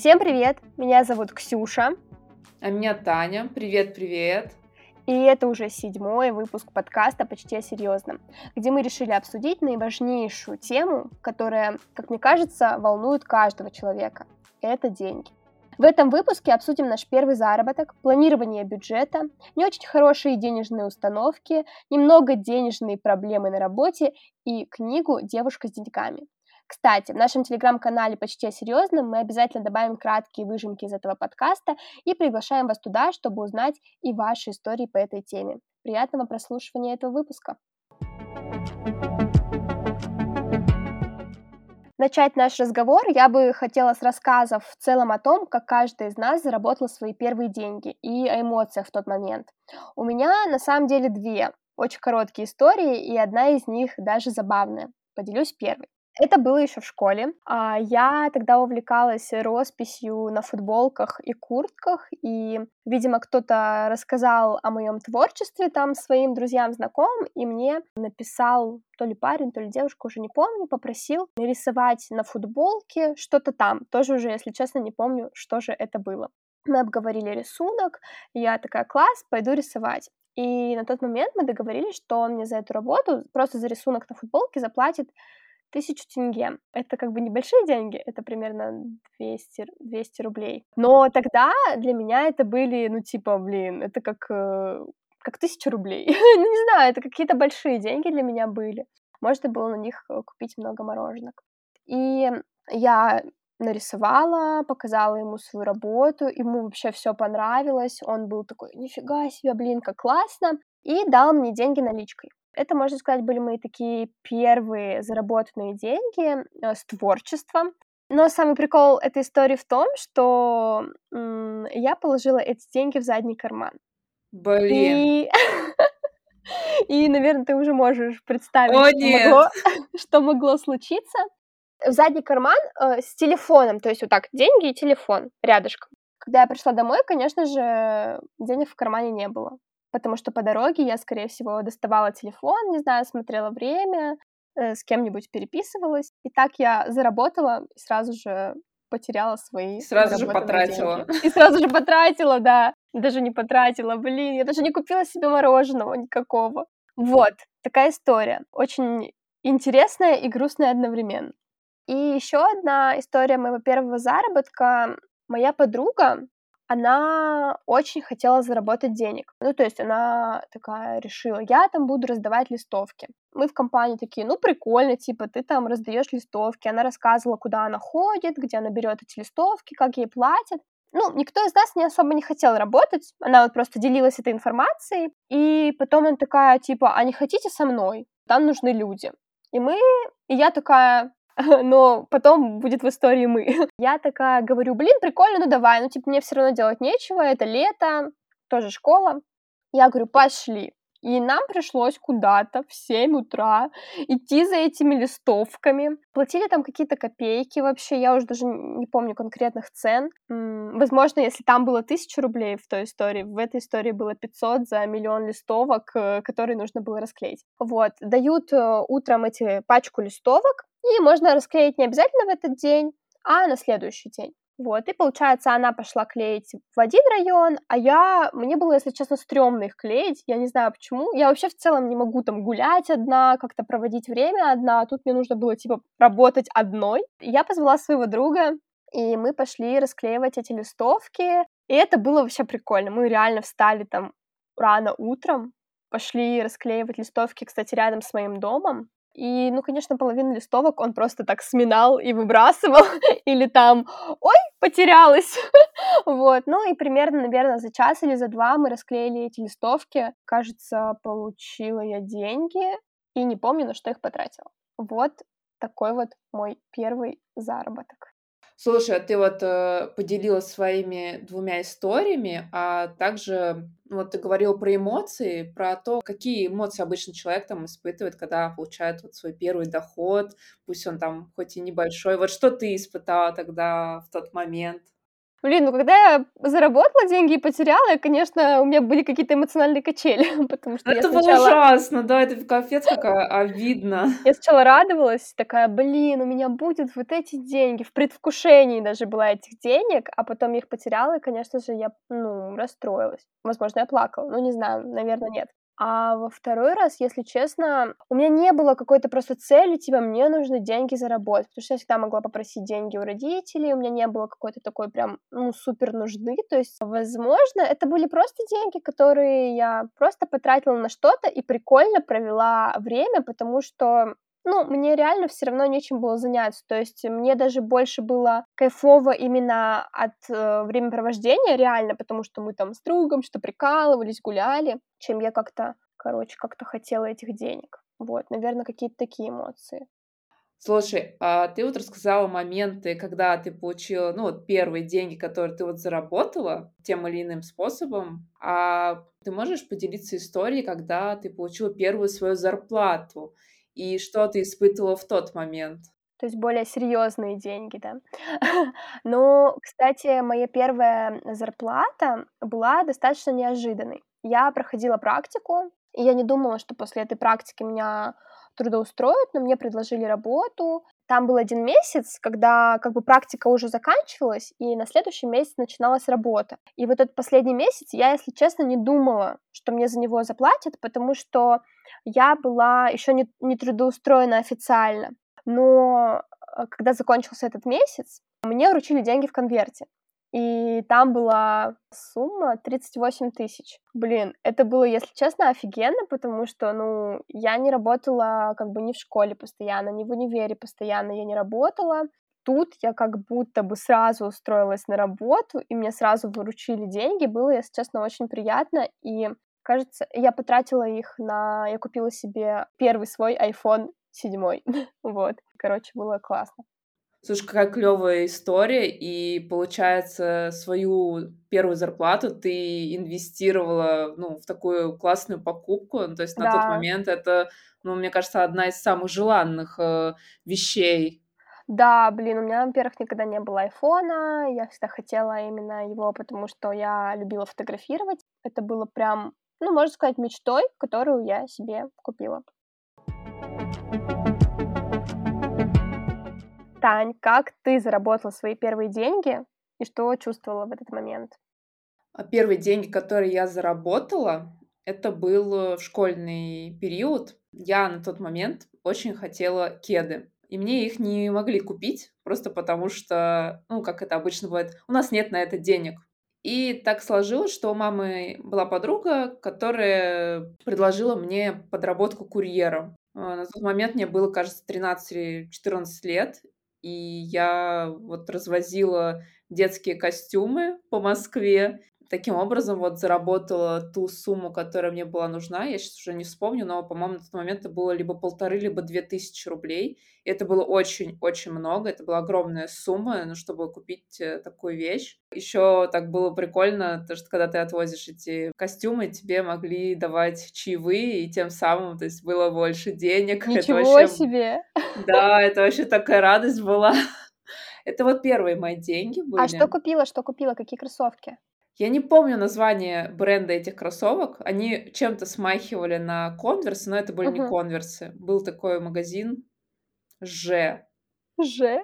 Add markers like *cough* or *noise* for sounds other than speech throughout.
Всем привет! Меня зовут Ксюша. А меня Таня. Привет-привет! И это уже седьмой выпуск подкаста «Почти о серьезном», где мы решили обсудить наиважнейшую тему, которая, как мне кажется, волнует каждого человека. Это деньги. В этом выпуске обсудим наш первый заработок, планирование бюджета, не очень хорошие денежные установки, немного денежные проблемы на работе и книгу «Девушка с деньгами». Кстати, в нашем телеграм-канале «Почти о серьезном» мы обязательно добавим краткие выжимки из этого подкаста и приглашаем вас туда, чтобы узнать и ваши истории по этой теме. Приятного прослушивания этого выпуска! Начать наш разговор я бы хотела с рассказов в целом о том, как каждый из нас заработал свои первые деньги и о эмоциях в тот момент. У меня на самом деле две очень короткие истории, и одна из них даже забавная. Поделюсь первой. Это было еще в школе. А, я тогда увлекалась росписью на футболках и куртках, и, видимо, кто-то рассказал о моем творчестве там своим друзьям, знакомым, и мне написал то ли парень, то ли девушка, уже не помню, попросил нарисовать на футболке что-то там. Тоже уже, если честно, не помню, что же это было. Мы обговорили рисунок, я такая, класс, пойду рисовать. И на тот момент мы договорились, что он мне за эту работу, просто за рисунок на футболке заплатит тысячу тенге. Это как бы небольшие деньги, это примерно 200, 200 рублей. Но тогда для меня это были, ну, типа, блин, это как, э, как тысяча рублей. *laughs* ну, не знаю, это какие-то большие деньги для меня были. Можно было на них э, купить много мороженок. И я нарисовала, показала ему свою работу, ему вообще все понравилось, он был такой, нифига себе, блин, как классно, и дал мне деньги наличкой. Это, можно сказать, были мои такие первые заработанные деньги э, с творчеством. Но самый прикол этой истории в том, что м, я положила эти деньги в задний карман. Блин. И, *laughs* и наверное, ты уже можешь представить, О, что, могло, *laughs* что могло случиться. В задний карман э, с телефоном, то есть вот так, деньги и телефон рядышком. Когда я пришла домой, конечно же, денег в кармане не было потому что по дороге я, скорее всего, доставала телефон, не знаю, смотрела время, э, с кем-нибудь переписывалась. И так я заработала и сразу же потеряла свои Сразу же потратила. деньги. И сразу же потратила, да. Даже не потратила, блин, я даже не купила себе мороженого никакого. Вот, такая история. Очень интересная и грустная одновременно. И еще одна история моего первого заработка. Моя подруга, она очень хотела заработать денег. Ну, то есть она такая решила, я там буду раздавать листовки. Мы в компании такие, ну, прикольно, типа, ты там раздаешь листовки. Она рассказывала, куда она ходит, где она берет эти листовки, как ей платят. Ну, никто из нас не особо не хотел работать, она вот просто делилась этой информацией, и потом она такая, типа, а не хотите со мной? Там нужны люди. И мы, и я такая, *laughs* но потом будет в истории мы. *laughs* Я такая говорю, блин, прикольно, ну давай, ну типа мне все равно делать нечего, это лето, тоже школа. Я говорю, пошли. И нам пришлось куда-то в 7 утра идти за этими листовками. Платили там какие-то копейки вообще, я уже даже не помню конкретных цен. Возможно, если там было 1000 рублей в той истории, в этой истории было 500 за миллион листовок, э, которые нужно было расклеить. Вот, дают э, утром эти пачку листовок, и можно расклеить не обязательно в этот день, а на следующий день. Вот, и получается, она пошла клеить в один район, а я, мне было, если честно, стрёмно их клеить, я не знаю почему, я вообще в целом не могу там гулять одна, как-то проводить время одна, а тут мне нужно было, типа, работать одной. Я позвала своего друга, и мы пошли расклеивать эти листовки, и это было вообще прикольно, мы реально встали там рано утром, пошли расклеивать листовки, кстати, рядом с моим домом, и, ну, конечно, половину листовок он просто так сминал и выбрасывал, *laughs* или там, ой, потерялась. *laughs* вот, ну и примерно, наверное, за час или за два мы расклеили эти листовки. Кажется, получила я деньги и не помню, на что их потратила. Вот такой вот мой первый заработок. Слушай, а ты вот э, поделилась своими двумя историями, а также ну, вот ты говорил про эмоции, про то, какие эмоции обычно человек там испытывает, когда получает вот свой первый доход, пусть он там хоть и небольшой. Вот что ты испытала тогда в тот момент? Блин, ну когда я заработала деньги и потеряла, конечно, у меня были какие-то эмоциональные качели, *laughs* потому что Это я было сначала... ужасно, да, это капец как а, обидно. *laughs* Я сначала радовалась, такая, блин, у меня будет вот эти деньги, в предвкушении даже была этих денег, а потом я их потеряла, и, конечно же, я, ну, расстроилась. Возможно, я плакала, ну, не знаю, наверное, нет. А во второй раз, если честно, у меня не было какой-то просто цели, типа, мне нужны деньги заработать, потому что я всегда могла попросить деньги у родителей, у меня не было какой-то такой прям, ну, супер нужды, то есть, возможно, это были просто деньги, которые я просто потратила на что-то и прикольно провела время, потому что ну, мне реально все равно нечем было заняться. То есть мне даже больше было кайфово именно от э, времяпровождения, реально, потому что мы там с другом что прикалывались, гуляли, чем я как-то, короче, как-то хотела этих денег. Вот, наверное, какие-то такие эмоции. Слушай, а ты вот рассказала моменты, когда ты получила, ну, вот первые деньги, которые ты вот заработала тем или иным способом. А ты можешь поделиться историей, когда ты получила первую свою зарплату? И что ты испытывала в тот момент? То есть более серьезные деньги, да. *laughs* Но, кстати, моя первая зарплата была достаточно неожиданной. Я проходила практику, и я не думала, что после этой практики меня трудоустроят, но мне предложили работу. Там был один месяц, когда как бы практика уже заканчивалась, и на следующий месяц начиналась работа. И вот этот последний месяц я, если честно, не думала, что мне за него заплатят, потому что я была еще не, не трудоустроена официально. Но э, когда закончился этот месяц, мне вручили деньги в конверте. И там была сумма 38 тысяч. Блин, это было, если честно, офигенно, потому что, ну, я не работала как бы ни в школе постоянно, ни в универе постоянно я не работала. Тут я как будто бы сразу устроилась на работу, и мне сразу выручили деньги. Было, если честно, очень приятно. И кажется, я потратила их на... Я купила себе первый свой iPhone 7. *laughs* вот. Короче, было классно. Слушай, какая клевая история, и получается, свою первую зарплату ты инвестировала, ну, в такую классную покупку, ну, то есть на тот момент это, ну, мне кажется, одна из самых желанных э, вещей. Да, блин, у меня, во-первых, никогда не было айфона, я всегда хотела именно его, потому что я любила фотографировать. Это было прям, ну, можно сказать, мечтой, которую я себе купила. Тань, как ты заработала свои первые деньги и что чувствовала в этот момент? А первые деньги, которые я заработала, это был э, школьный период. Я на тот момент очень хотела кеды. И мне их не могли купить, просто потому что, ну, как это обычно бывает, у нас нет на это денег. И так сложилось, что у мамы была подруга, которая предложила мне подработку курьером. А, на тот момент мне было, кажется, 13 или 14 лет, и я вот развозила детские костюмы по Москве. Таким образом, вот заработала ту сумму, которая мне была нужна. Я сейчас уже не вспомню, но, по-моему, на тот момент это было либо полторы, либо две тысячи рублей. И это было очень-очень много. Это была огромная сумма, ну, чтобы купить э, такую вещь. Еще так было прикольно, то, что когда ты отвозишь эти костюмы, тебе могли давать чаевые, и тем самым, то есть было больше денег. Ничего это вообще... себе! Да, это вообще такая радость была. *laughs* Это вот первые мои деньги были. А что купила, что купила, какие кроссовки? Я не помню название бренда этих кроссовок. Они чем-то смахивали на конверсы, но это были не конверсы. Был такой магазин Ж. Ж?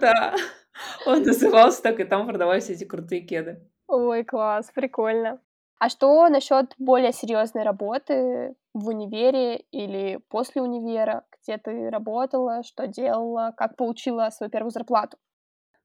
Да. *laughs* Он назывался так, и там продавались эти крутые кеды. Ой, класс, прикольно. А что насчет более серьезной работы в универе или после универа? Где ты работала, что делала, как получила свою первую зарплату?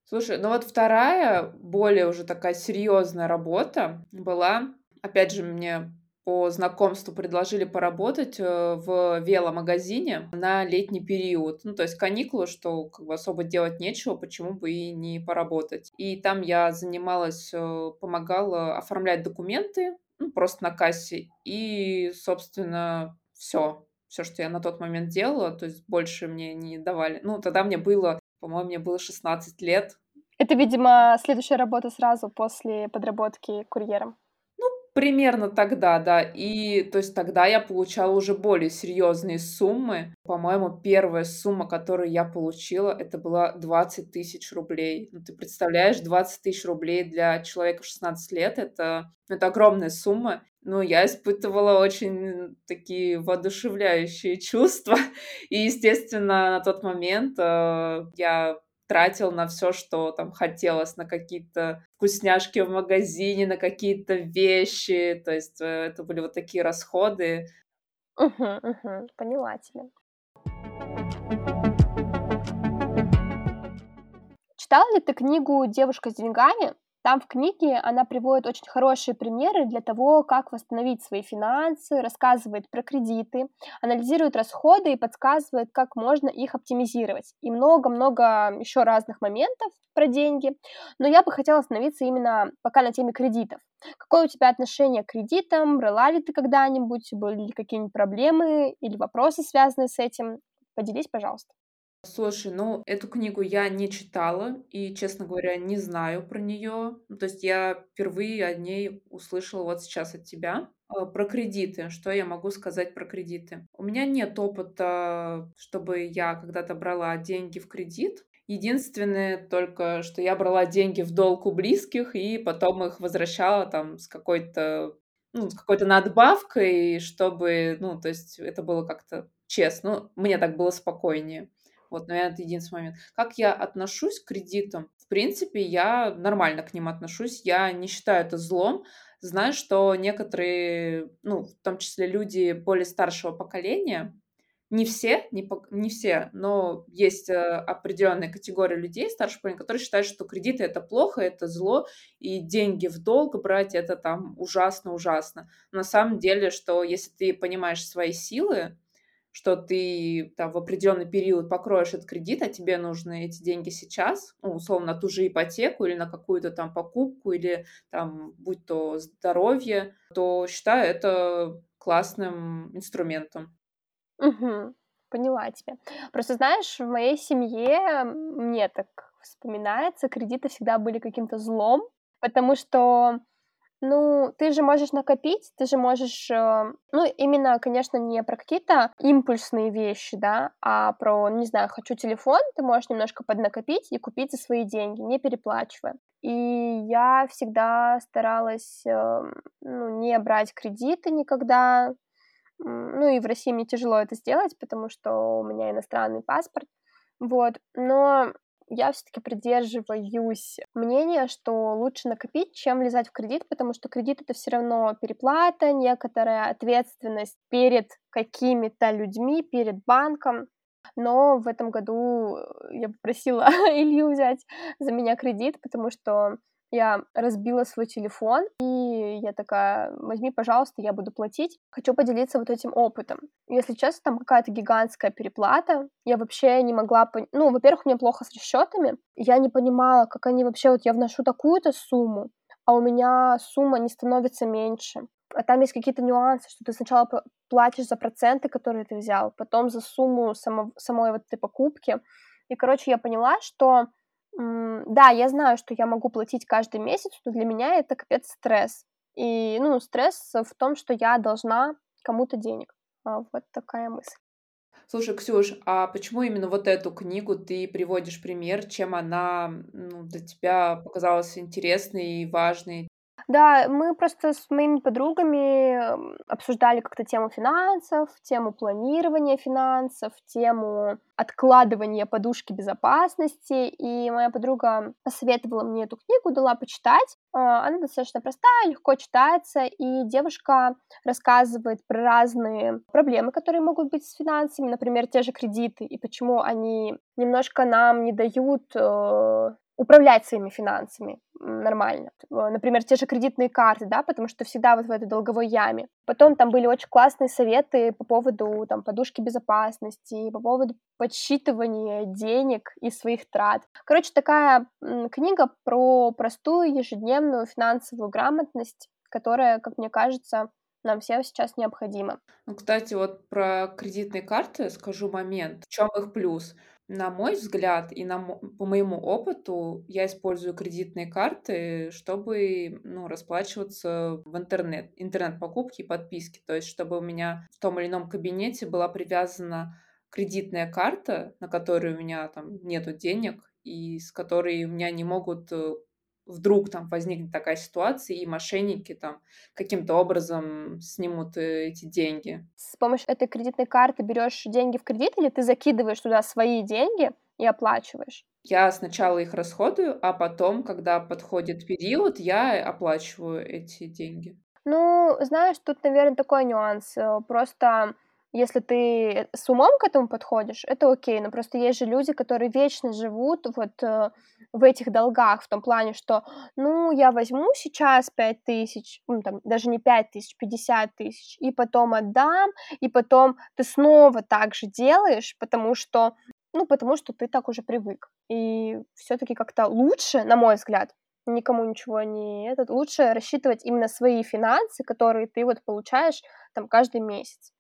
Слушай, ну вот вторая, более уже такая серьезная работа была, опять же, мне по знакомству предложили поработать э, в веломагазине на летний период. Ну, то есть каникулы, что как бы особо делать нечего, почему бы и не поработать. И там я занималась, э, помогала оформлять документы, ну, просто на кассе. И, собственно, все. Все, что я на тот момент делала, то есть больше мне не давали. Ну, тогда мне было по-моему, мне было 16 лет. Это, видимо, следующая работа сразу после подработки курьером. Ну, Примерно тогда, да. И то есть тогда я получала уже более серьезные суммы. По-моему, первая сумма, которую я получила, это была 20 тысяч рублей. Ну, ты представляешь, 20 тысяч рублей для человека в 16 лет это, это огромная сумма. Ну, я испытывала очень такие воодушевляющие чувства. *laughs* И, естественно, на тот момент э, я тратил на все, что там хотелось, на какие-то вкусняшки в магазине, на какие-то вещи. То есть э, это были вот такие расходы. Угу, угу, поняла тебя. Читала ли ты книгу «Девушка с деньгами»? Там в книге она приводит очень хорошие примеры для того, как восстановить свои финансы, рассказывает про кредиты, анализирует расходы и подсказывает, как можно их оптимизировать. И много-много еще разных моментов про деньги. Но я бы хотела остановиться именно пока на теме кредитов. Какое у тебя отношение к кредитам? Брала ли ты когда-нибудь? Были ли какие-нибудь проблемы или вопросы, связанные с этим? Поделись, пожалуйста. Слушай, ну, эту книгу я не читала и, честно говоря, не знаю про нее. Ну, то есть я впервые о ней услышала вот сейчас от тебя. А, про кредиты. Что я могу сказать про кредиты? У меня нет опыта, чтобы я когда-то брала деньги в кредит. Единственное только, что я брала деньги в долг у близких и потом их возвращала там с какой-то ну, с какой-то надбавкой, чтобы, ну, то есть это было как-то честно. Ну, мне так было спокойнее. Вот, наверное, это единственный момент. Как я отношусь к кредитам? В принципе, я нормально к ним отношусь. Я не считаю это злом. Знаю, что некоторые, ну, в том числе люди более старшего поколения, не все, не, по, не все, но есть э, определенная категория людей старшего поколения, которые считают, что кредиты это плохо, это зло, и деньги в долг брать это там ужасно-ужасно. На самом деле, что если ты понимаешь свои силы, что ты там в определенный период покроешь этот кредит, а тебе нужны эти деньги сейчас, ну, условно, на ту же ипотеку или на какую-то там покупку, или там, будь то здоровье, то считаю это классным инструментом. Угу, поняла тебя. Просто знаешь, в моей семье мне так вспоминается, кредиты всегда были каким-то злом, потому что ну, ты же можешь накопить, ты же можешь, э, ну, именно, конечно, не про какие-то импульсные вещи, да, а про, не знаю, хочу телефон, ты можешь немножко поднакопить и купить за свои деньги, не переплачивая. И я всегда старалась, э, ну, не брать кредиты никогда, ну, и в России мне тяжело это сделать, потому что у меня иностранный паспорт, вот, но я все-таки придерживаюсь мнения, что лучше накопить, чем влезать в кредит, потому что кредит это все равно переплата, некоторая ответственность перед какими-то людьми, перед банком. Но в этом году я попросила *laughs* Илью взять за меня кредит, потому что я разбила свой телефон, и я такая, возьми, пожалуйста, я буду платить. Хочу поделиться вот этим опытом. Если честно, там какая-то гигантская переплата. Я вообще не могла... Пон... Ну, во-первых, меня плохо с расчетами. Я не понимала, как они вообще... Вот я вношу такую-то сумму, а у меня сумма не становится меньше. А там есть какие-то нюансы, что ты сначала платишь за проценты, которые ты взял, потом за сумму само... самой вот этой покупки. И, короче, я поняла, что да, я знаю, что я могу платить каждый месяц, но для меня это капец стресс. И, ну, стресс в том, что я должна кому-то денег. А, вот такая мысль. Слушай, Ксюш, а почему именно вот эту книгу ты приводишь пример, чем она ну, для тебя показалась интересной и важной? Да, мы просто с моими подругами обсуждали как-то тему финансов, тему планирования финансов, тему откладывания подушки безопасности, и моя подруга посоветовала мне эту книгу, дала почитать. А, она достаточно простая, легко читается, и девушка рассказывает про разные проблемы, которые могут быть с финансами, например, те же кредиты, и почему они немножко нам не дают э, управлять своими финансами нормально. Например, те же кредитные карты, да, потому что всегда вот в этой долговой яме. Потом там были очень классные советы по поводу там подушки безопасности, по поводу подсчитывания денег и своих трат. Короче, такая книга про простую ежедневную финансовую грамотность, которая, как мне кажется, нам всем сейчас необходима. Ну, кстати, вот про кредитные карты скажу момент. В чем их плюс? На мой взгляд и на, по моему опыту, я использую кредитные карты, чтобы ну, расплачиваться в интернет, интернет-покупки и подписки. То есть, чтобы у меня в том или ином кабинете была привязана кредитная карта, на которой у меня там нету денег, и с которой у меня не могут э, вдруг там возникнет такая ситуация, и мошенники там каким-то образом снимут э, эти деньги. С помощью этой кредитной карты берешь деньги в кредит или ты закидываешь туда свои деньги и оплачиваешь? Я сначала их расходую, а потом, когда подходит период, я оплачиваю эти деньги. Ну, знаешь, тут, наверное, такой нюанс. Просто если ты с умом к этому подходишь, это окей, но просто есть же люди, которые вечно живут вот э, в этих долгах, в том плане, что, ну, я возьму сейчас 5 тысяч, ну, там, даже не 5 тысяч, 50 тысяч, и потом отдам, и потом ты снова так же делаешь, потому что, ну, потому что ты так уже привык. И все-таки как-то лучше, на мой взгляд, никому ничего не этот, лучше рассчитывать именно свои финансы, которые ты вот получаешь там каждый месяц.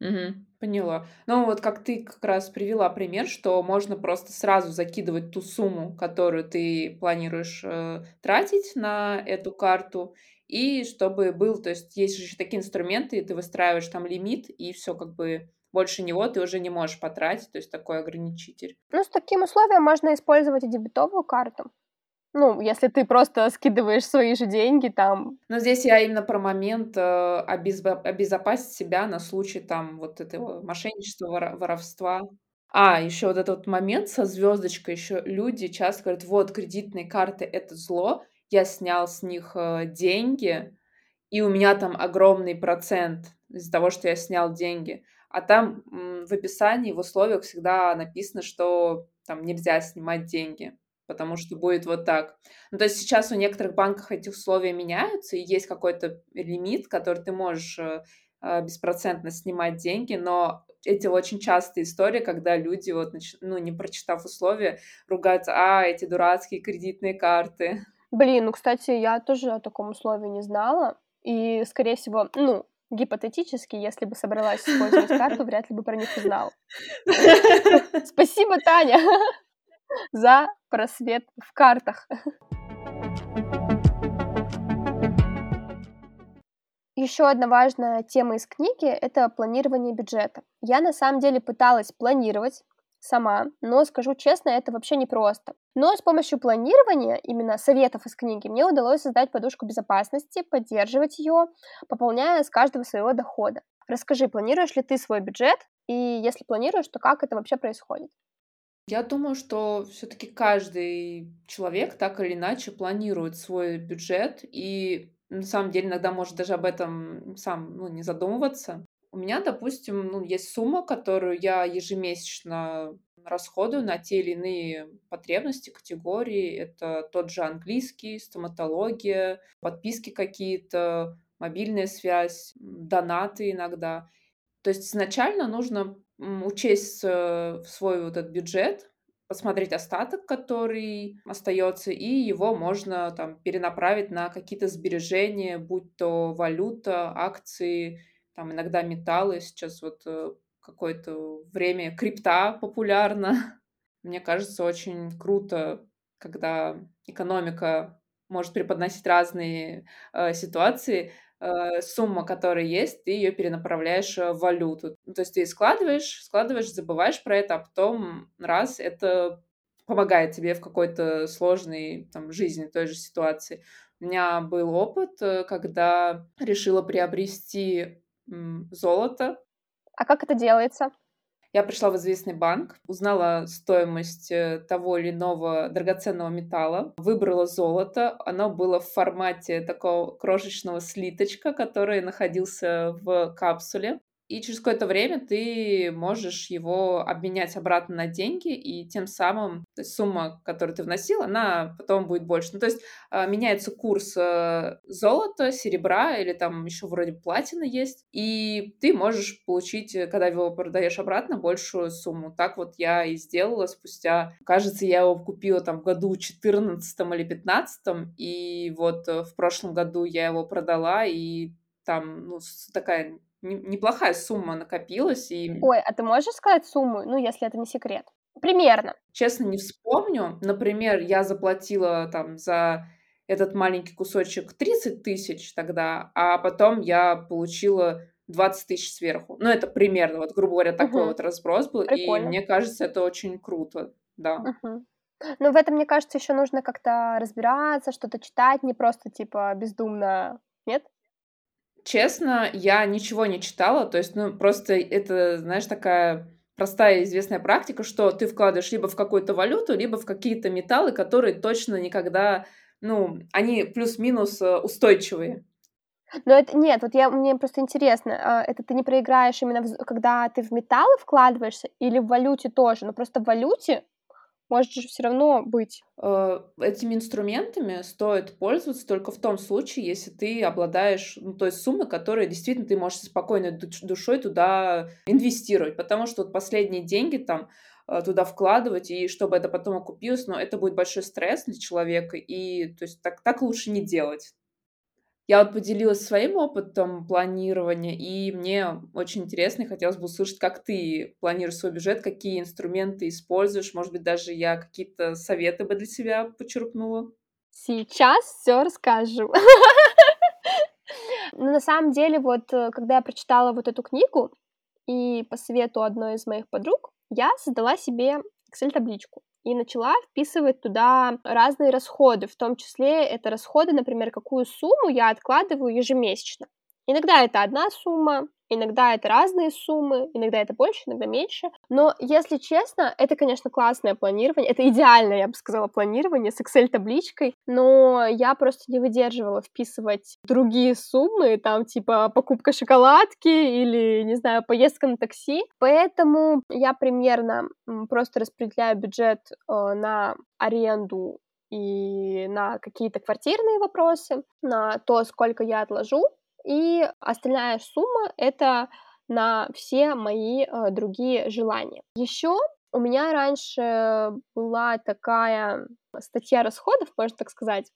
Мгм. Поняла. Ну, вот как ты как раз привела пример, что можно просто сразу закидывать ту сумму, которую ты планируешь э, тратить на эту карту, и чтобы был, то есть есть же еще такие инструменты, и ты выстраиваешь там лимит, и все как бы больше него ты уже не можешь потратить, то есть такой ограничитель. Ну, с таким условием можно использовать и дебетовую карту. Ну, если ты просто скидываешь свои же деньги там. Но здесь я именно про момент э, обезбо- обезопасить себя на случай там вот этого мошенничества, вора- воровства. А, еще вот этот вот момент со звездочкой, еще люди часто говорят, вот, кредитные карты — это зло, я снял с них э, деньги, и у меня там огромный процент из-за того, что я снял деньги. А там м, в описании, в условиях всегда написано, что там нельзя снимать деньги потому что будет вот так. Ну, то есть сейчас у некоторых банков эти условия меняются, и есть какой-то лимит, который ты можешь э, э, беспроцентно снимать деньги, но эти очень частые истории, когда люди, вот, ну, не прочитав условия, ругаются, а, эти дурацкие кредитные карты. Блин, ну, кстати, я тоже о таком условии не знала, и, скорее всего, ну, гипотетически, если бы собралась использовать карту, вряд ли бы про них узнал. *laughs* Спасибо, Таня! За просвет в картах. Еще одна важная тема из книги – это планирование бюджета. Я на самом деле пыталась планировать сама, но скажу честно, это вообще непросто. Но с помощью планирования, именно советов из книги, мне удалось создать подушку безопасности, поддерживать ее, пополняя с каждого своего дохода. Расскажи, планируешь ли ты свой бюджет? И если планируешь, то как это вообще происходит? Я думаю, что все-таки каждый человек так или иначе планирует свой бюджет и на самом деле иногда может даже об этом сам ну, не задумываться. У меня, допустим, ну, есть сумма, которую я ежемесячно расходую на те или иные потребности, категории. Это тот же английский, стоматология, подписки какие-то, мобильная связь, донаты иногда. То есть изначально нужно учесть э, свой вот этот бюджет, посмотреть остаток, который остается, и его можно там перенаправить на какие-то сбережения, будь то валюта, акции, там иногда металлы. Сейчас вот э, какое-то время крипта популярна. *laughs* Мне кажется, очень круто, когда экономика может преподносить разные э, ситуации, сумма, которая есть, ты ее перенаправляешь э, в валюту. Ну, то есть ты складываешь, складываешь, забываешь про это, а потом раз это помогает тебе в какой-то сложной там, жизни, той же ситуации. У меня был опыт, э, когда решила приобрести золото. А как это делается? Я пришла в известный банк, узнала стоимость э, того или иного драгоценного металла, выбрала золото. Оно было в формате такого крошечного слиточка, который находился в капсуле и через какое-то время ты можешь его обменять обратно на деньги, и тем самым сумма, которую ты вносил, она потом будет больше. Ну, то есть а, меняется курс э, золота, серебра или там еще вроде платины есть, и ты можешь получить, э, когда его продаешь обратно, большую сумму. Так вот я и сделала спустя, кажется, я его купила там в году 14 или 15, и вот э, в прошлом году я его продала, и там ну, такая неплохая сумма накопилась. И... Ой, а ты можешь сказать сумму, ну, если это не секрет? Примерно. Честно, не вспомню. Например, я заплатила там за этот маленький кусочек 30 тысяч тогда, а потом я получила 20 тысяч сверху. Ну, это примерно, вот, грубо говоря, такой Мгм. вот разброс был. И Прикольно. мне кажется, это очень круто. Да. Мгм. Но в этом, мне кажется, еще нужно как-то разбираться, что-то читать, не просто типа бездумно, нет? Честно, я ничего не читала. То есть, ну, просто это, знаешь, такая простая известная практика, что ты вкладываешь либо в какую-то валюту, либо в какие-то металлы, которые точно никогда, ну, они плюс-минус э, устойчивые. Но это нет, вот я мне просто интересно, а, это ты не проиграешь именно в когда ты в металлы вкладываешься или в валюте тоже? Но просто в валюте может же всё равно быть. Э, этими инструментами стоит пользоваться только в том случае, если ты обладаешь, ну, той суммой, которая действительно ты можешь спокойной душой туда инвестировать. Потому что вот последние деньги там, э, туда вкладывать, и чтобы это потом окупилось, но это будет большой стресс для человека, и то есть так так лучше не делать. Я вот поделилась своим опытом планирования, и мне очень интересно, и хотелось бы услышать, как ты планируешь свой бюджет, какие инструменты используешь. Может быть, даже я какие-то советы бы для себя почерпнула. Сейчас всё расскажу. Ну, на самом деле, вот, э, когда я прочитала вот эту книгу, и по совету одной из моих подруг, я создала себе Excel-табличку и начала вписывать туда разные расходы. В том числе это расходы, например, какую сумму я откладываю ежемесячно. Иногда это одна сумма, иногда это разные суммы, иногда это больше, иногда меньше. Но, если честно, это, конечно, классное планирование. Это идеальное, я бы сказала, планирование с Excel-табличкой, но я просто не выдерживала вписывать другие суммы, там, типа покупка шоколадки или, не знаю, поездка на такси. Поэтому я примерно, просто распределяю бюджет, э, на аренду и на какие-то квартирные вопросы, на то, сколько я отложу, и остальная сумма- это на все мои, э, другие желания. Еще у меня раньше была такая статья расходов, можно так сказать.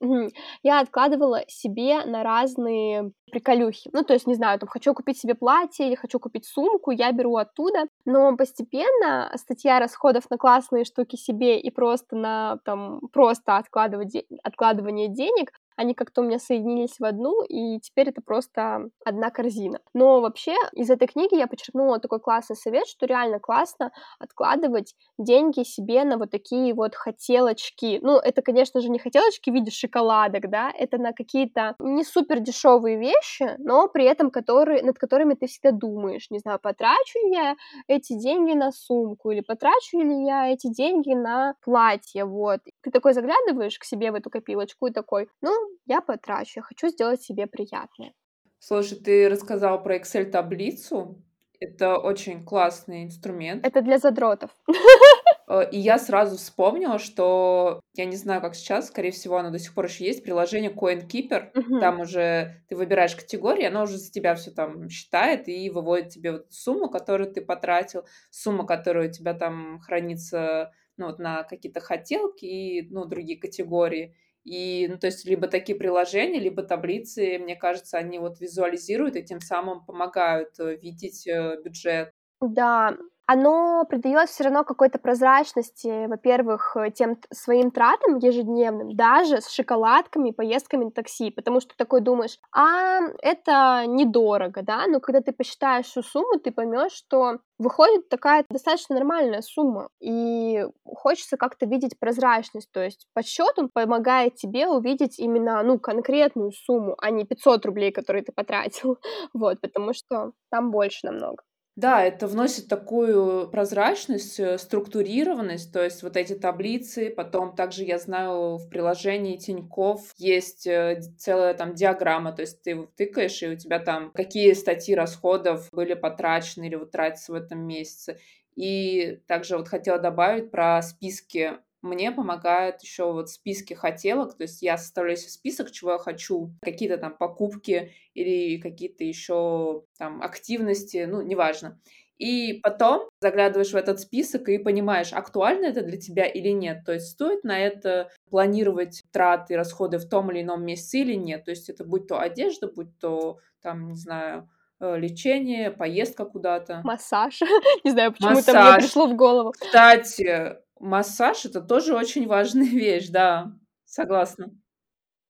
Я откладывала себе на разные приколюхи. Ну, то есть, не знаю, там, хочу купить себе платье или хочу купить сумку, я беру оттуда. Но постепенно статья расходов на классные штуки себе и просто на, там, просто откладывать откладывание денег, они как-то у меня соединились в одну, и теперь это просто одна корзина. Но вообще из этой книги я почерпнула такой классный совет, что реально классно откладывать деньги себе на вот такие вот хотелочки. Ну, это, конечно же, не хотелочки в виде шоколадок, да, это на какие-то не супер дешевые вещи, но при этом которые, над которыми ты всегда думаешь. Не знаю, потрачу ли я эти деньги на сумку или потрачу ли я эти деньги на платье, вот. Ты такой заглядываешь к себе в эту копилочку и такой: "Ну, я потрачу, я хочу сделать себе приятное". Слушай, ты рассказала про Excel-таблицу. Это очень классный инструмент. Это для задротов. *laughs* Э, и я сразу вспомнила, что я не знаю, как сейчас, скорее всего, оно до сих пор еще есть, приложение CoinKeeper. Мгм. Там уже ты выбираешь категории, оно уже за тебя все там считает и выводит тебе вот сумму, которую ты потратил, сумма, которая у тебя там хранится, ну, вот на какие-то хотелки и, ну, другие категории. И, ну, то есть либо такие приложения, либо таблицы, мне кажется, они вот визуализируют и тем самым помогают, э, видеть, э, бюджет. Да, оно придаёт всё равно какой-то прозрачности, во-первых, э, тем своим тратам ежедневным, даже с шоколадками поездками на такси. Потому что такой думаешь: "А, это недорого", да, но когда ты посчитаешь всю сумму, ты поймёшь, что выходит такая достаточно нормальная сумма. И хочется как-то видеть прозрачность. То есть подсчёт, он помогает тебе увидеть именно, ну, конкретную сумму, а не 500 рублей, которые ты потратил. *laughs* Вот, потому что там больше намного. Да, это вносит такую прозрачность, э, структурированность, то есть вот эти таблицы. Потом также, я знаю, в приложении Тинькофф есть, э, целая там диаграмма, то есть ты вот тыкаешь, и у тебя там какие статьи расходов были потрачены или вот тратятся в этом месяце. И также вот хотела добавить про списки. Мне помогают еще вот списки хотелок, то есть я составляю себе список, чего я хочу, какие-то там покупки или какие-то еще там активности, ну, неважно. И потом заглядываешь в этот список и понимаешь, актуально это для тебя или нет. То есть стоит на это планировать траты расходы в том или ином месяце или нет. То есть это будь то одежда, будь то там, не знаю, э, лечение, поездка куда-то. Массаж. *laughs* Не знаю, почему-то мне пришло в голову. Кстати, массаж- это тоже очень важная *laughs* вещь, да, согласна.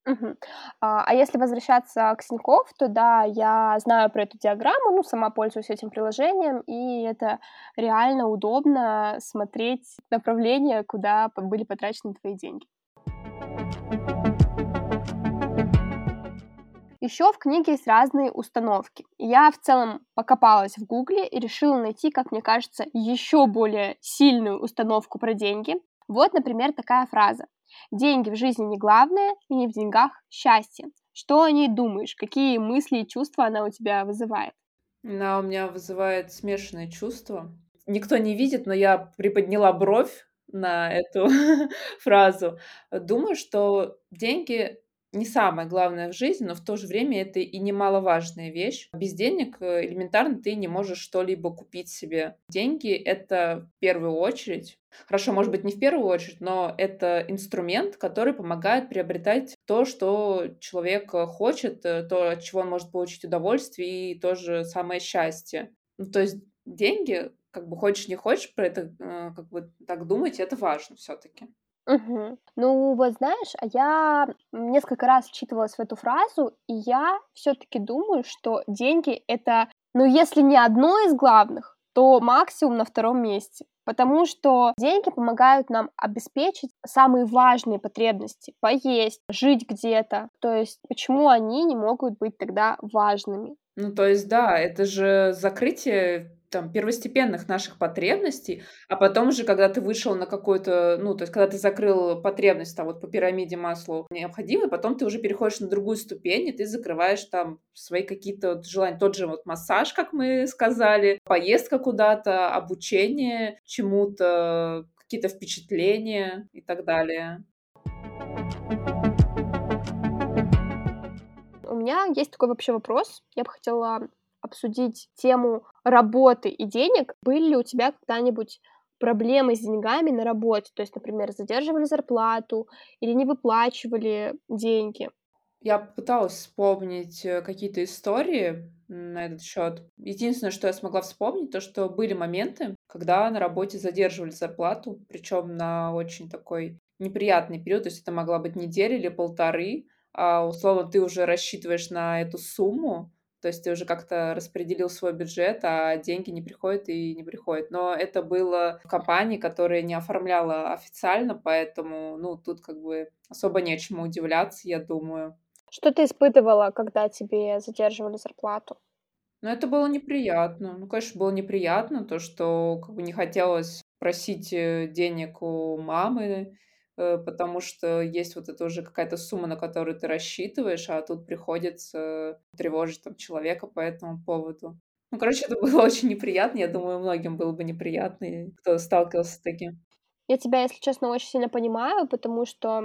Мгм. А, а если возвращаться к Тинькофф, то да, я знаю про эту диаграмму, ну, сама пользуюсь этим приложением, и это реально удобно смотреть направление, куда были потрачены твои деньги. Еще в книге есть разные установки. Я в целом покопалась в Гугле и решила найти, как мне кажется, еще более сильную установку про деньги. Вот, например, такая фраза. Деньги в жизни не главное, и не в деньгах счастье. Что о ней думаешь? Какие мысли и чувства она у тебя вызывает? Она у меня вызывает смешанные чувства. Никто не видит, но я приподняла бровь на эту *laughs* фразу. Думаю, что деньги не самое главное в жизни, но в то же время это и немаловажная вещь. Без денег э, элементарно ты не можешь что-либо купить себе. Деньги — это в первую очередь, хорошо, может быть, не в первую очередь, но это инструмент, который помогает приобретать то, что человек э, хочет, э, то, от чего он может получить удовольствие и то же самое счастье. Ну, то есть деньги, как бы хочешь не хочешь про это как бы так думать, это важно все-таки. Мгм. Ну, вот знаешь, а я несколько раз вчитывалась в эту фразу, и я все-таки думаю, что деньги это, ну, если не одно из главных, то максимум на втором месте. Потому что деньги помогают нам обеспечить самые важные потребности. Поесть, жить где-то. То есть почему они не могут быть тогда важными? Ну, то есть, да, это же закрытие там, первостепенных наших потребностей, а потом уже, когда ты вышел на какой-то, ну, то есть, когда ты закрыл потребность, там, вот по пирамиде масла необходимой, потом ты уже переходишь на другую ступень, и ты закрываешь там свои какие-то вот желания. Тот же вот массаж, как мы сказали, поездка куда-то, обучение чему-то, какие-то впечатления и так далее. У меня есть такой вообще вопрос. Я бы хотела обсудить тему работы и денег. Были ли у тебя когда-нибудь проблемы с деньгами на работе? То есть, например, задерживали зарплату или не выплачивали деньги? Я пыталась вспомнить э, какие-то истории на этот счет. Единственное, что я смогла вспомнить, то, что были моменты, когда на работе задерживали зарплату, причем на очень такой неприятный период, то есть это могла быть неделя или полторы, а условно ты уже рассчитываешь на эту сумму, то есть ты уже как-то распределил свой бюджет, а деньги не приходят и не приходят. Но это было в компании, которая не оформляла официально, поэтому, ну, тут как бы особо нечему удивляться, я думаю. Что ты испытывала, когда тебе задерживали зарплату? Ну, это было неприятно. Ну, конечно, было неприятно, то, что как бы не хотелось просить э, денег у мамы, Э, потому что есть вот это уже какая-то сумма, на которую ты рассчитываешь, а тут приходится тревожить там человека по этому поводу. Ну, короче, это *laughs* было очень неприятно. Я думаю, многим было бы неприятно, кто сталкивался с таким. Я тебя, если честно, очень сильно понимаю, потому что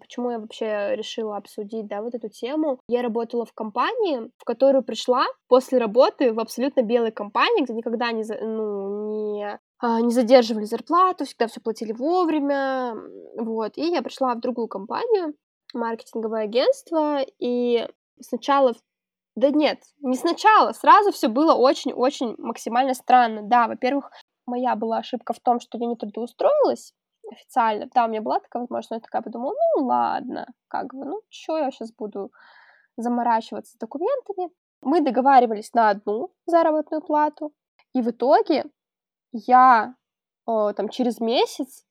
почему я вообще решила обсудить, да, вот эту тему. Я работала в компании, в которую пришла после работы в абсолютно белой компании, где никогда не, ну, не а, не задерживали зарплату, всегда все платили вовремя, вот. И я пришла в другую компанию, маркетинговое агентство, и сначала да нет, не сначала, сразу все было очень-очень максимально странно. Да, во-первых, моя была ошибка в том, что я не трудоустроилась официально. Да, у меня была такая возможность, но я такая подумала, ну ладно, как бы, ну что я сейчас буду заморачиваться с документами. Мы договаривались на одну заработную плату, и в итоге я э, там через месяц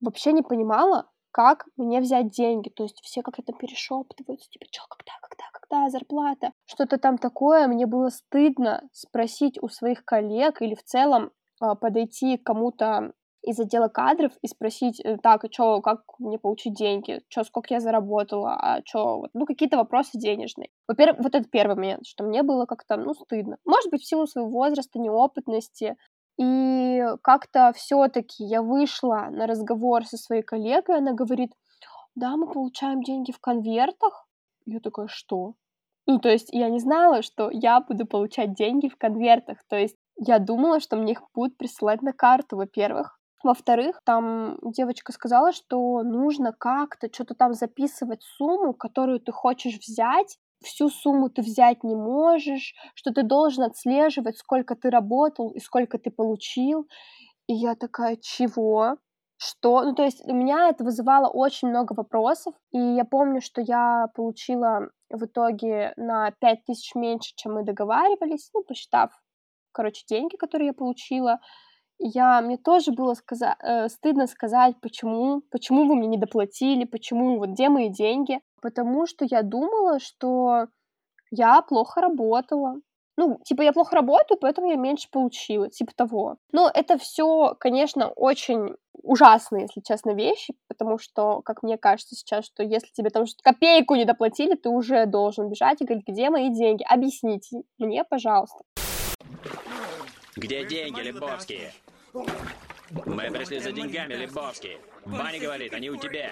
вообще не понимала, как мне взять деньги. То есть все как-то перешептываются, типа, что, когда, когда, когда зарплата? Что-то там такое. Мне было стыдно спросить у своих коллег или в целом подойти к кому-то из отдела кадров и спросить, э, так, а что, как мне получить деньги, что, сколько я заработала, а что, ну, какие-то вопросы денежные. Во-первых, вот это первый момент, что мне было как-то, ну, стыдно. Может быть, в силу своего возраста, неопытности, и как-то все-таки я вышла на разговор со своей коллегой, она говорит, да, мы получаем деньги в конвертах. Я такая, что? Ну, то есть я не знала, что я буду получать деньги в конвертах. То есть я думала, что мне их будут присылать на карту, во-первых. Во-вторых, там девочка сказала, что нужно как-то что-то там записывать сумму, которую ты хочешь взять всю сумму ты взять не можешь, что ты должен отслеживать, сколько ты работал и сколько ты получил. И я такая, чего? Что? Ну, то есть у меня это вызывало очень много вопросов, и я помню, что я получила в итоге на 5 тысяч меньше, чем мы договаривались, ну, посчитав, короче, деньги, которые я получила. Я, мне тоже было сказа- э, стыдно сказать, почему, почему вы мне не доплатили, почему, вот где мои деньги. Потому что я думала, что я плохо работала, ну, типа, я плохо работаю, поэтому я меньше получила, типа того. Но это все, конечно, очень ужасные, если честно, вещи, потому что, как мне кажется сейчас, что если тебе там копейку не доплатили, ты уже должен бежать и говорить, где мои деньги? Объясните мне, пожалуйста. Где деньги, Лебовские? Мы пришли за деньгами, Лебовские. Ваня говорит, они у тебя.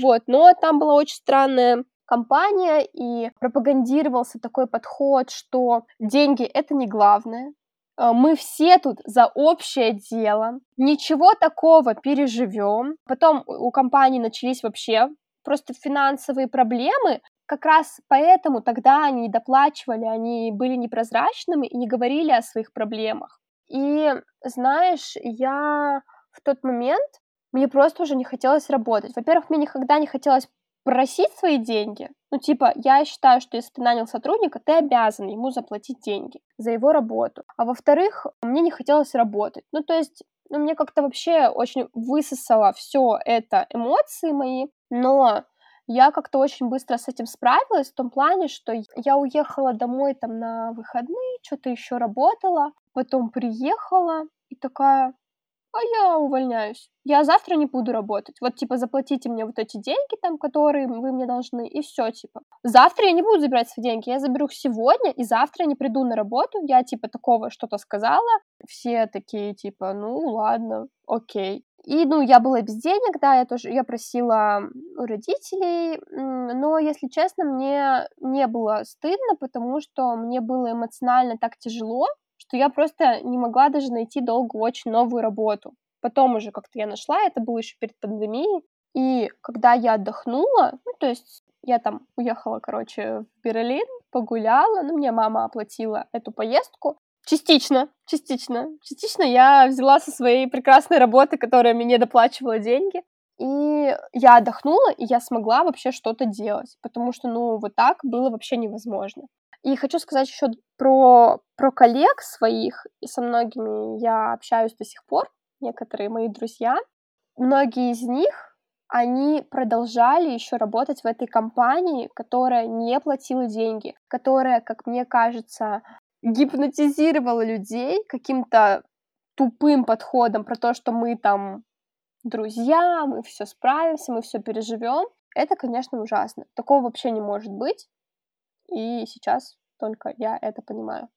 Вот, но там была очень странная компания, и пропагандировался такой подход, что деньги — это не главное, э, мы все тут за общее дело, ничего такого переживем. Потом у компании начались вообще просто финансовые проблемы, как раз поэтому тогда они доплачивали, они были непрозрачными и не говорили о своих проблемах. И знаешь, я в тот момент, мне просто уже не хотелось работать. Во-первых, мне никогда не хотелось просить свои деньги. Ну, типа, я считаю, что если ты нанял сотрудника, ты обязан ему заплатить деньги за его работу. А во-вторых, мне не хотелось работать. Ну, то есть, ну, мне как-то вообще очень высосало все это эмоции мои, но я как-то очень быстро с этим справилась в том плане, что я уехала домой там на выходные, что-то еще работала, потом приехала и такая, а я увольняюсь. Я завтра не буду работать. Вот, типа, заплатите мне вот эти деньги там, которые вы мне должны, и все, типа. Завтра я не буду забирать свои деньги, я заберу их сегодня, и завтра я не приду на работу. Я, типа, такого что-то сказала. Все такие, типа, ну, ладно, окей. И, ну, я была без денег, да, я тоже, я просила у родителей, но, если честно, мне не было стыдно, потому что мне было эмоционально так тяжело, что я просто не могла даже найти долго очень новую работу. Потом уже как-то я нашла, это было еще перед пандемией. И когда я отдохнула, ну, то есть я там уехала, короче, в Берлин, погуляла, ну, мне мама оплатила эту поездку. Частично, частично. Частично я взяла со своей прекрасной работы, которая мне доплачивала деньги. И я отдохнула, и я смогла вообще что-то делать, потому что, ну, вот так было вообще невозможно. И хочу сказать еще про, про коллег своих, и со многими я общаюсь до сих пор, некоторые мои друзья. Многие из них, они продолжали еще работать в этой компании, которая не платила деньги, которая, как мне кажется, гипнотизировала людей каким-то тупым подходом про то, что мы там друзья, мы все справимся, мы все переживем. Это, конечно, ужасно. Такого вообще не может быть. И сейчас только я это понимаю.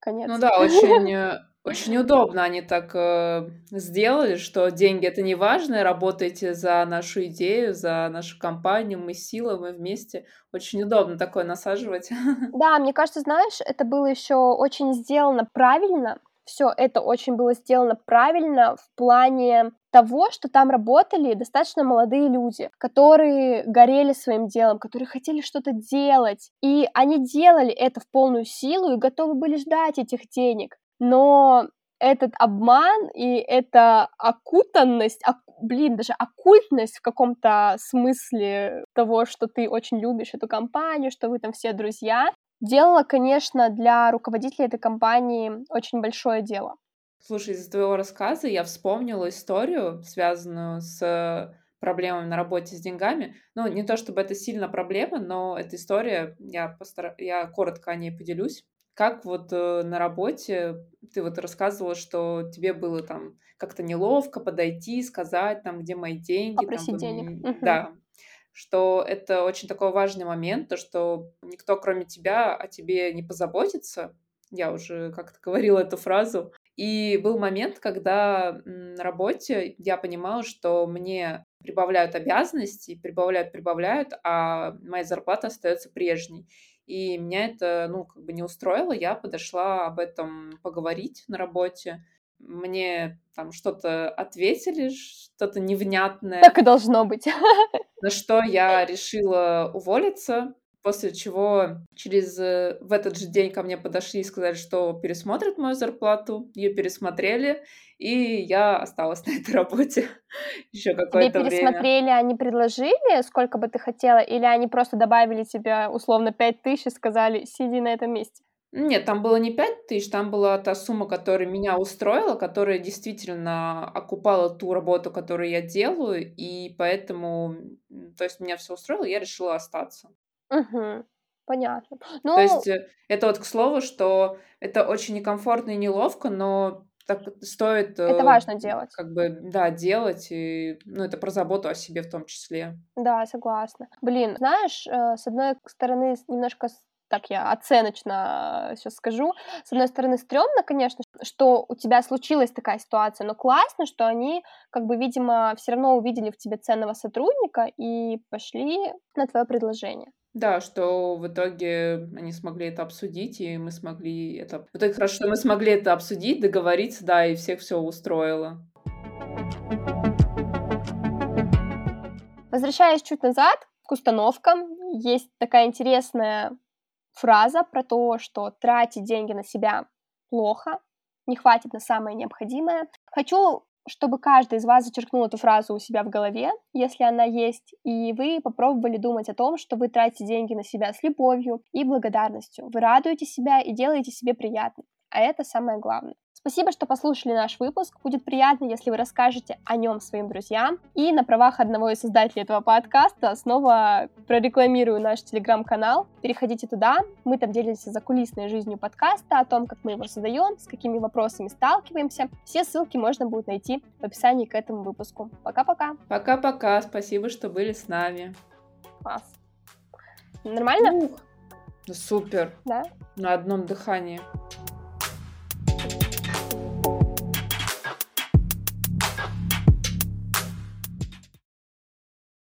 Конец. Ну да, очень, э, очень *laughs* удобно они так э, сделали, что деньги это не важно, работаете за нашу идею, за нашу компанию, мы сила, мы вместе. Очень удобно такое насаживать. *laughs* Да, мне кажется, знаешь, это было еще очень сделано правильно, все это очень было сделано правильно в плане того, что там работали достаточно молодые люди, которые горели своим делом, которые хотели что-то делать, и они делали это в полную силу и готовы были ждать этих денег. Но этот обман и эта окутанность, ок, блин, даже оккультность в каком-то смысле того, что ты очень любишь эту компанию, что вы там все друзья, делала, конечно, для руководителя этой компании очень большое дело. Слушай, из твоего рассказа я вспомнила историю, связанную с проблемами на работе с деньгами. Ну, не то чтобы это сильно проблема, но эта история, я, постар... я коротко о ней поделюсь. Как вот э, на работе ты вот рассказывала, что тебе было там как-то неловко подойти, сказать там, где мои деньги. Попросить там, денег. Угу. Да, что это очень такой важный момент, то, что никто, кроме тебя, о тебе не позаботится. Я уже как-то говорила эту фразу. И был момент, когда на работе я понимала, что мне прибавляют обязанности, прибавляют, прибавляют, а моя зарплата остается прежней. И меня это, ну, как бы не устроило. Я подошла об этом поговорить на работе мне там что-то ответили, что-то невнятное. Так и должно быть. На что я решила уволиться. После чего через э, в этот же день ко мне подошли и сказали, что пересмотрят мою зарплату. Ее пересмотрели, и я осталась *laughs* на этой работе *laughs* еще какое-то Тебе время. пересмотрели, они предложили, сколько бы ты хотела, или они просто добавили тебе условно 5 тысяч и сказали, сиди на этом месте? Нет, там было не пять тысяч, там была та сумма, которая меня устроила, которая действительно окупала ту работу, которую я делаю, и поэтому, то есть меня все устроило, я решила остаться. Угу, понятно. То Ну, есть э, это вот к слову, что это очень некомфортно и неловко, но так стоит это э, важно делать. как бы, да, делать, и, ну, это про заботу о себе в том числе. Да, согласна. Блин, знаешь, э, с одной стороны, с- немножко с- так я оценочно сейчас скажу. С одной стороны, стрёмно, конечно, что у тебя случилась такая ситуация, но классно, что они, как бы, видимо, все равно увидели в тебе ценного сотрудника и пошли на твое предложение. Да, что в итоге они смогли это обсудить, и мы смогли это... В итоге хорошо, что мы смогли это обсудить, договориться, да, и всех все устроило. Возвращаясь чуть назад к установкам, есть такая интересная фраза про то, что тратить деньги на себя плохо, не хватит на самое необходимое. Хочу, чтобы каждый из вас зачеркнул эту фразу у себя в голове, если она есть, и вы попробовали думать о том, что вы тратите деньги на себя с любовью и благодарностью. Вы радуете себя и делаете себе приятно. А это самое главное. Спасибо, что послушали наш выпуск. Будет приятно, если вы расскажете о нем своим друзьям. И на правах одного из создателей этого подкаста снова прорекламирую наш телеграм-канал. Переходите туда. Мы там делимся закулисной жизнью подкаста, о том, как мы его создаем, с какими вопросами сталкиваемся. Все ссылки можно будет найти в описании к этому выпуску. Пока-пока. Пока-пока, спасибо, что были с нами. Класс. Нормально? Ух, супер, Да? на одном дыхании.